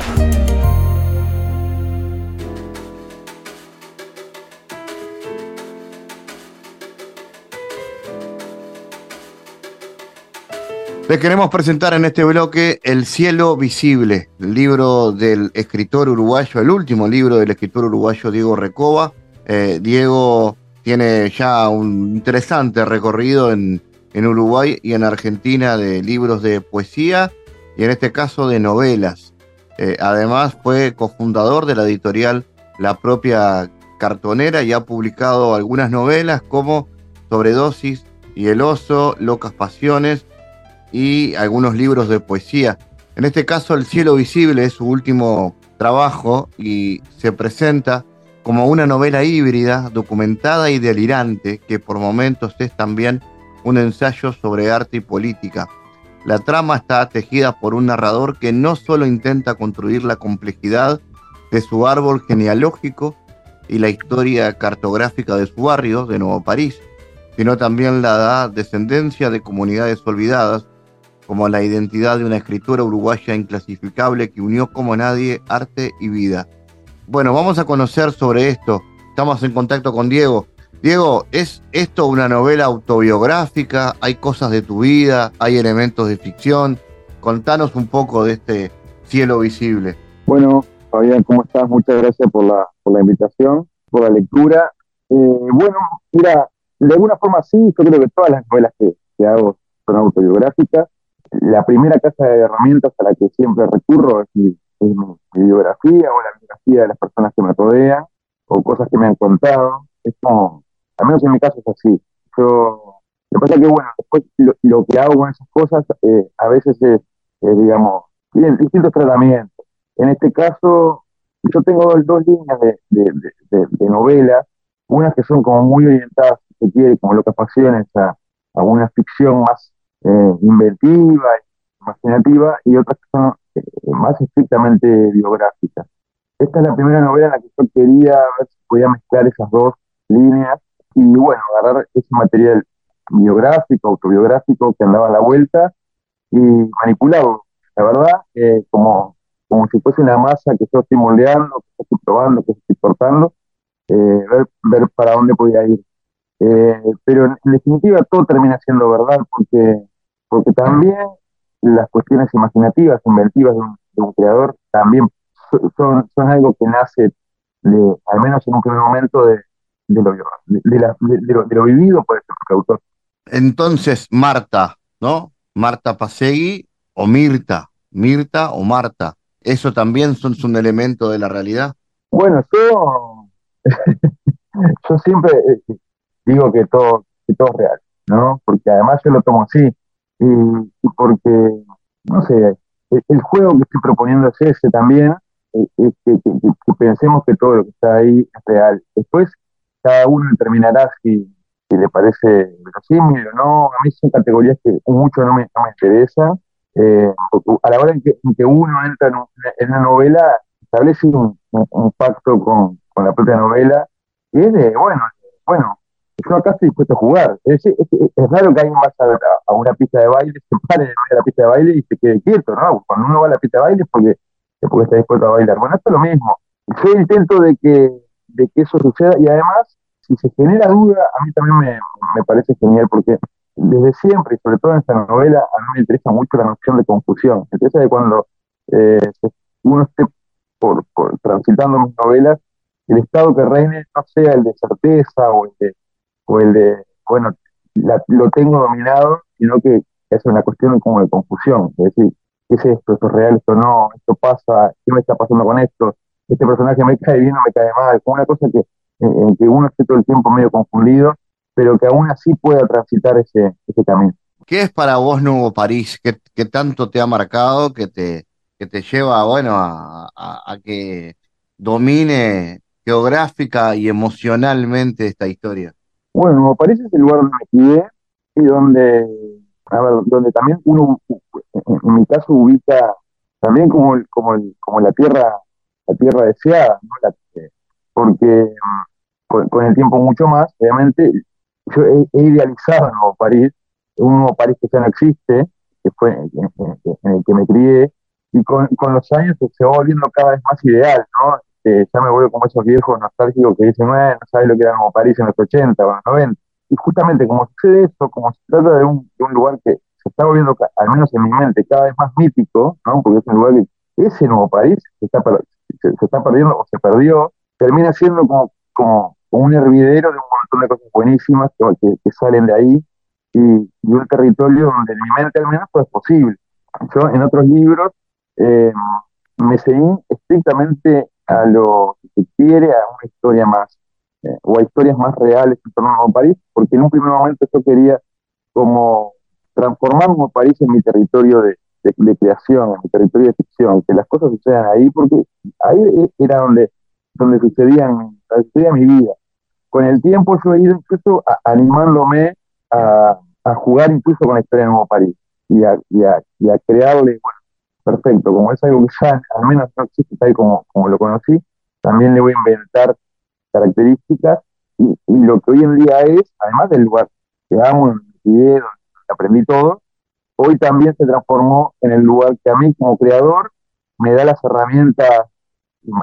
Les queremos presentar en este bloque El cielo visible, el libro del escritor uruguayo, el último libro del escritor uruguayo Diego Recoba. Eh, Diego tiene ya un interesante recorrido en, Uruguay y en Argentina de libros de poesía y en este caso de novelas. Eh, además fue cofundador de la editorial La propia cartonera y ha publicado algunas novelas como Sobredosis y El oso, Locas Pasiones, y algunos libros de poesía. En este caso, El cielo visible es su último trabajo y se presenta como una novela híbrida, documentada y delirante, que por momentos es también un ensayo sobre arte y política. La trama está tejida por un narrador que no solo intenta construir la complejidad de su árbol genealógico y la historia cartográfica de su barrio, de Nuevo París, sino también la descendencia de comunidades olvidadas como la identidad de una escritora uruguaya inclasificable que unió como nadie arte y vida. Bueno, vamos a conocer sobre esto. Estamos en contacto con Diego. Diego, ¿es esto una novela autobiográfica? ¿Hay cosas de tu vida? ¿Hay elementos de ficción? Contanos un poco de este cielo visible. Bueno, Fabián, ¿cómo estás? Muchas gracias por la, invitación, por la lectura. Eh, bueno, mira, de alguna forma sí, yo creo que todas las novelas que hago son autobiográficas la primera casa de herramientas a la que siempre recurro es mi, biografía o la biografía de las personas que me rodean o cosas que me han contado. Es como, al menos en mi caso es así. Yo, lo que pasa es que, bueno, después lo, que hago con esas cosas eh, a veces es, digamos, tienen distintos tratamientos. En este caso, yo tengo dos, líneas de, de, novelas, unas que son como muy orientadas, si se quiere, como lo que a, a una ficción más eh, inventiva, imaginativa, y otras que son eh, más estrictamente biográficas. Esta es la primera novela en la que yo quería ver si podía mezclar esas dos líneas y, bueno, agarrar ese material biográfico, autobiográfico que andaba a la vuelta y manipularlo. La verdad, eh, como, como si fuese una masa que yo estoy moldeando, que estoy probando, que estoy cortando, ver, ver para dónde podía ir. Eh, pero en, definitiva todo termina siendo verdad porque, porque también las cuestiones imaginativas, inventivas de un, creador también son, son algo que nace, de, al menos en un primer momento, de, de, lo, de, lo, vivido por el autor. Entonces, Marta, ¿no? Marta Pasegui o Mirta, Mirta o Marta, ¿eso también son, un elemento de la realidad? Bueno, yo, yo siempre, eh, digo que todo, que todo es real, ¿no? Porque además yo lo tomo así y, porque, no sé, el, juego que estoy proponiendo es ese también, eh, es que, pensemos que todo lo que está ahí es real. Después cada uno determinará si, le parece verosímil o no. A mí son categorías que mucho no me, no me interesan. Eh, a la hora en que, uno entra en, una novela, establece un, pacto con, con, la propia novela y es de, bueno, bueno, yo acá estoy dispuesto a jugar. Es, raro que alguien vaya a, una pista de baile, se pare en de la pista de baile y se quede quieto, ¿no? Cuando uno va a la pista de baile es porque, porque está dispuesto a bailar. Bueno, esto es lo mismo. Yo intento de que, de que eso suceda y además, si se genera duda, a mí también me, me parece genial porque desde siempre, y sobre todo en esta novela, a mí me interesa mucho la noción de confusión. Me interesa de cuando eh, uno esté por, por, transitando mis novelas, el estado que reine no sea el de certeza o el de o el de, bueno, lo tengo dominado, sino que es una cuestión como de confusión, es decir, ¿qué es esto? ¿Esto es real? ¿Esto no? ¿Esto pasa? ¿Qué me está pasando con esto? ¿Este personaje me cae bien o me cae mal? Como una cosa que, en, que uno esté todo el tiempo medio confundido, pero que aún así pueda transitar ese, ese camino. ¿Qué es para vos Nuevo París? ¿Qué, tanto te ha marcado que te, que te lleva, bueno, a, a que domine geográfica y emocionalmente esta historia? Bueno, parece es el lugar donde me crié y donde, a ver, donde también uno, en mi caso, ubica también como, el, como, el, como la tierra la tierra deseada, ¿no? porque mm, con, el tiempo mucho más, obviamente, yo he, idealizado Nuevo París, un Nuevo París que ya no existe, que fue en, el que me crié, y con, con los años se va volviendo cada vez más ideal, ¿no? Ya me vuelvo como esos viejos nostálgicos que dicen, bueno, no sabes lo que era como París en los 80 o los 90. Y justamente como sucede eso, como se trata de un, lugar que se está volviendo, al menos en mi mente, cada vez más mítico, ¿no? porque es un lugar que ese nuevo París se está, se, está perdiendo o se perdió, termina siendo como, como, un hervidero de un montón de cosas buenísimas que, salen de ahí y, y, un territorio donde en mi mente al menos es posible. Yo en otros libros eh, me seguí estrictamente a lo que se quiere, a una historia más, eh, o a historias más reales en torno a París, porque en un primer momento yo quería como transformar Nuevo París en mi territorio de, creación, en mi territorio de ficción, que las cosas sucedan ahí, porque ahí era donde, donde sucedían, sucedía mi vida. Con el tiempo yo he ido incluso animándome a, jugar incluso con la historia de Nuevo París y a, y a, crearle, bueno, perfecto, como es algo que ya al menos no existe tal como, como lo conocí, también le voy a inventar características y, lo que hoy en día es, además del lugar que amo, donde aprendí todo, hoy también se transformó en el lugar que a mí como creador me da las herramientas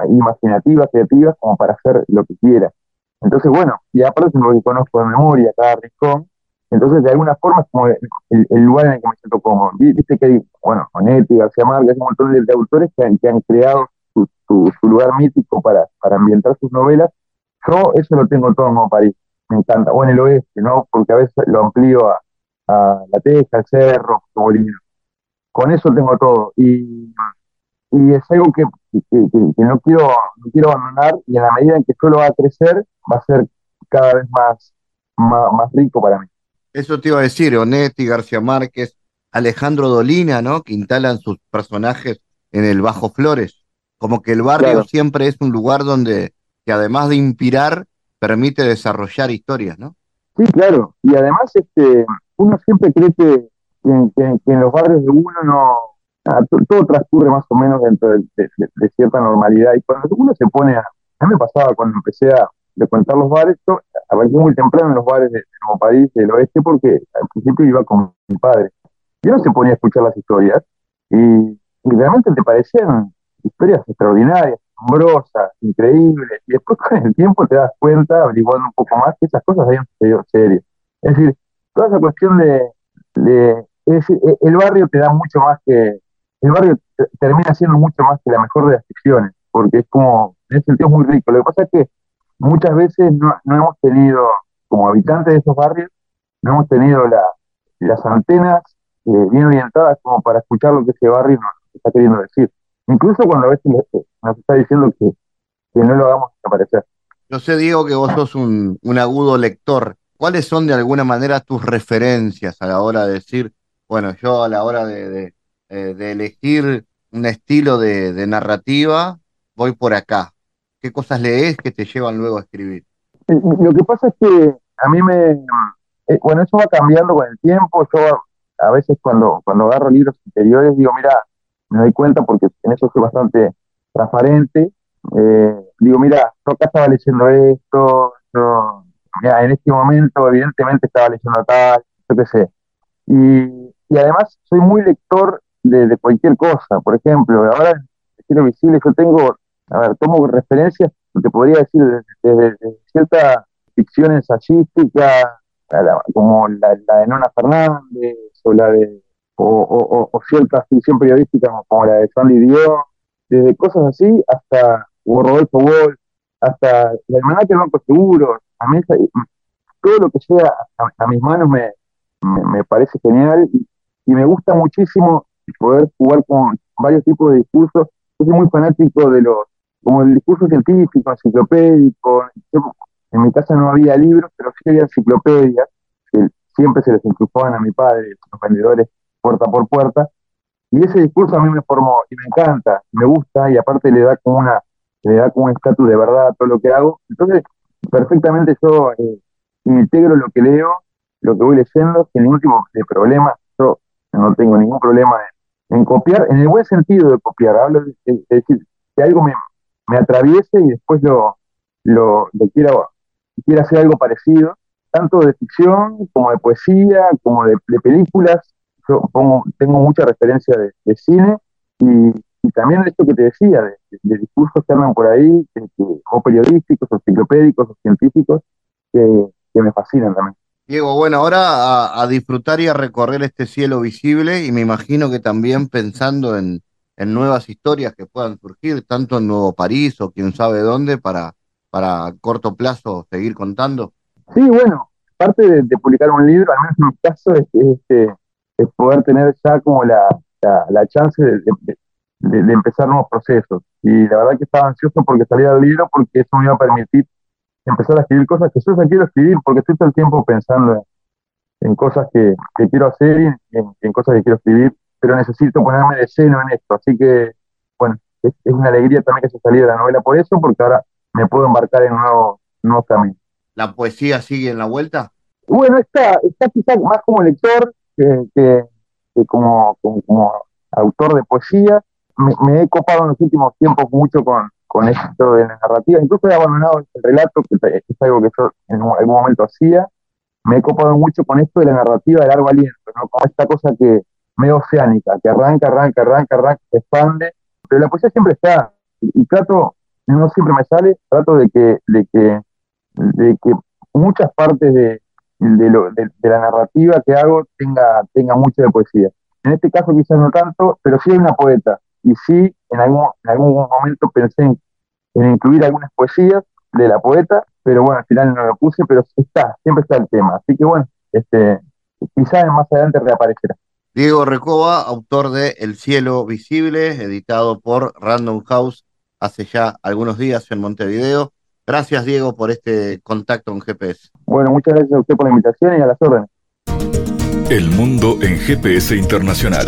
imaginativas, creativas, como para hacer lo que quiera. Entonces, bueno, y aparte lo que conozco de memoria, cada rincón, entonces de alguna forma es como el, lugar en el que me siento cómodo. Viste que hay, bueno, Onetti, García Márquez, un montón de, autores que han, que han creado su, lugar mítico para, para ambientar sus novelas. Yo eso lo tengo todo en París, me encanta, o en el oeste, ¿no? Porque a veces lo amplío a, a La Teja, el Cerro, Molino. Con eso tengo todo. Y, y es algo que, que, no, quiero, no quiero abandonar y en la medida en que solo va a crecer, va a ser cada vez más, más, rico para mí. Eso te iba a decir, Onetti, García Márquez, Alejandro Dolina, ¿no? Que instalan sus personajes en el Bajo Flores. Como que el barrio siempre es un lugar donde, que además de inspirar, permite desarrollar historias, ¿no? Sí, claro. Y además, este, uno siempre cree que, en los barrios de uno no, todo transcurre más o menos dentro de, cierta normalidad. Y cuando uno se pone a. A mí me pasaba cuando empecé a frecuentar los bares, yo aparecí muy temprano en los bares de, Nuevo París, del oeste, porque al principio iba con mi padre. Y uno se ponía a escuchar las historias y, realmente te parecían historias extraordinarias, asombrosas, increíbles. Y después con el tiempo te das cuenta, averiguando un poco más, que esas cosas habían sucedido serio. Es decir, toda esa cuestión de, es e, el barrio te da mucho más que, el barrio termina siendo mucho más que la mejor de las ficciones, porque es como, en ese sentido es muy rico. Lo que pasa es que muchas veces no, hemos tenido, como habitantes de esos barrios, no hemos tenido la, las antenas eh, bien orientadas como para escuchar lo que ese barrio nos está queriendo decir. Incluso cuando a veces nos está diciendo que, que no lo hagamos desaparecer. Yo sé, Diego, que vos sos un, un agudo lector. ¿Cuáles son de alguna manera tus referencias a la hora de decir, bueno, yo a la hora de, eh, elegir un estilo de, narrativa, voy por acá? ¿Qué cosas lees que te llevan luego a escribir? Eh, lo que pasa es que a mí me... Eh, bueno, eso va cambiando con el tiempo. Yo a veces cuando, cuando agarro libros interiores digo, mira, me doy cuenta porque en eso soy bastante transparente. digo, mira, yo acá estaba leyendo esto, yo en este momento evidentemente estaba leyendo tal, yo qué sé. Y, y además soy muy lector de, de, cualquier cosa. Por ejemplo, ahora en estilo visible yo tengo, a ver, tomo referencias, te podría decir, desde, cierta ficción ensayística, como la, de Nona Fernández, o la de o, cierta ficción periodística como la de Sandy Dio, desde cosas así hasta o Rodolfo Wolf, hasta la hermana del Banco Seguro, a mí todo lo que sea a, mis manos me, me, parece genial y, me gusta muchísimo poder jugar con varios tipos de discursos. Yo soy muy fanático de los, como el discurso científico, enciclopédico. en mi casa no había libros, pero sí había enciclopedias que siempre se les incrustaban a mi padre, los vendedores, puerta por puerta. Y ese discurso a mí me formó y me encanta, me gusta y aparte le da como una le da como un estatus de verdad a todo lo que hago. Entonces, perfectamente yo eh, integro lo que leo, lo que voy leyendo, sin ningún tipo de problema. Yo no tengo ningún problema en, copiar, en el buen sentido de copiar. Hablo de, decir, que algo me, me, atraviese y después lo, lo, quiera, hacer algo parecido, tanto de ficción como de poesía, como de, películas. Yo pongo, tengo mucha referencia de, cine y, también esto que te decía, de, discursos que andan por ahí, o periodísticos, o enciclopédicos, o científicos, que, me fascinan también. Diego, bueno, ahora a, disfrutar y a recorrer este cielo visible y me imagino que también pensando en, nuevas historias que puedan surgir, tanto en Nuevo París o quién sabe dónde, para, para corto plazo seguir contando. Sí, bueno, parte de, publicar un libro, al menos en mi caso, es, este, es poder tener ya como la, la, chance de, de, empezar nuevos procesos. Y la verdad que estaba ansioso porque saliera el libro, porque eso me iba a permitir empezar a escribir cosas que yo ya quiero escribir, porque estoy todo el tiempo pensando en, cosas que, quiero hacer y en, cosas que quiero escribir, pero necesito ponerme de lleno en esto. Así que, bueno, es, una alegría también que se saliera la novela por eso, porque ahora me puedo embarcar en un nuevo, nuevo camino. ¿La poesía sigue en la vuelta? Bueno, está, está quizás más como lector que, que, como, como, autor de poesía. Me, he copado en los últimos tiempos mucho con, con esto de la narrativa. Incluso he abandonado el relato, que es algo que yo en algún momento hacía. Me he copado mucho con esto de la narrativa de largo aliento, ¿no? como esta cosa que medio oceánica, que arranca, arranca, arranca, arranca, expande. Pero la poesía siempre está. Y, trato, no siempre me sale, trato de que, de que, de que muchas partes de, de, lo, de, la narrativa que hago tenga, tenga mucho poesía. En este caso quizás no tanto, pero sí hay una poeta. Y sí, en algún, en algún momento pensé en, incluir algunas poesías de la poeta, pero bueno, al final no lo puse, pero está, siempre está el tema. Así que bueno, este, quizás más adelante reaparecerá. Diego Recoba, autor de El cielo visible, editado por Random House hace ya algunos días en Montevideo. Gracias, Diego, por este contacto con GPS. Bueno, muchas gracias a usted por la invitación y a las órdenes. El mundo en GPS Internacional.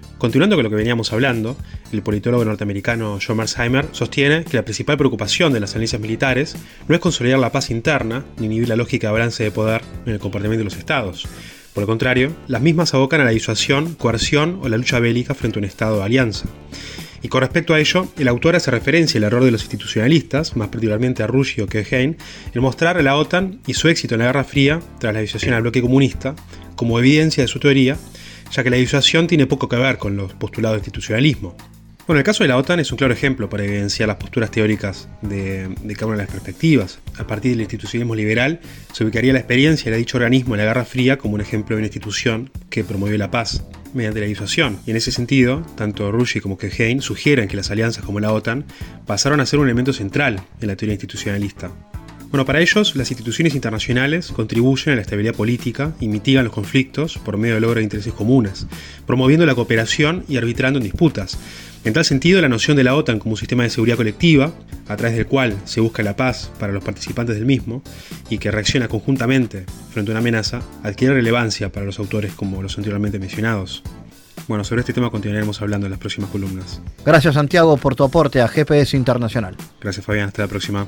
Continuando con lo que veníamos hablando, el politólogo norteamericano John Mersheimer sostiene que la principal preocupación de las alianzas militares no es consolidar la paz interna ni inhibir la lógica de balance de poder en el comportamiento de los estados. Por el contrario, las mismas abocan a la disuasión, coerción o la lucha bélica frente a un estado de alianza. Y con respecto a ello, el autor hace referencia al error de los institucionalistas, más particularmente a Russia que Hein, en mostrar a la OTAN y su éxito en la Guerra Fría, tras la disuasión al bloque comunista, como evidencia de su teoría ya que la disuasión tiene poco que ver con los postulados de institucionalismo. Bueno, el caso de la OTAN es un claro ejemplo para evidenciar las posturas teóricas de, cada una de las perspectivas. A partir del institucionalismo liberal, se ubicaría la experiencia de dicho organismo en la Guerra Fría como un ejemplo de una institución que promovió la paz mediante la disuasión. Y en ese sentido, tanto Rushy como Kehein sugieren que las alianzas como la OTAN pasaron a ser un elemento central en la teoría institucionalista. Bueno, para ellos, las instituciones internacionales contribuyen a la estabilidad política y mitigan los conflictos por medio del logro de intereses comunes, promoviendo la cooperación y arbitrando en disputas. En tal sentido, la noción de la OTAN como un sistema de seguridad colectiva, a través del cual se busca la paz para los participantes del mismo y que reacciona conjuntamente frente a una amenaza, adquiere relevancia para los autores como los anteriormente mencionados. Bueno, sobre este tema continuaremos hablando en las próximas columnas. Gracias Santiago por tu aporte a GPS Internacional. Gracias Fabián, hasta la próxima.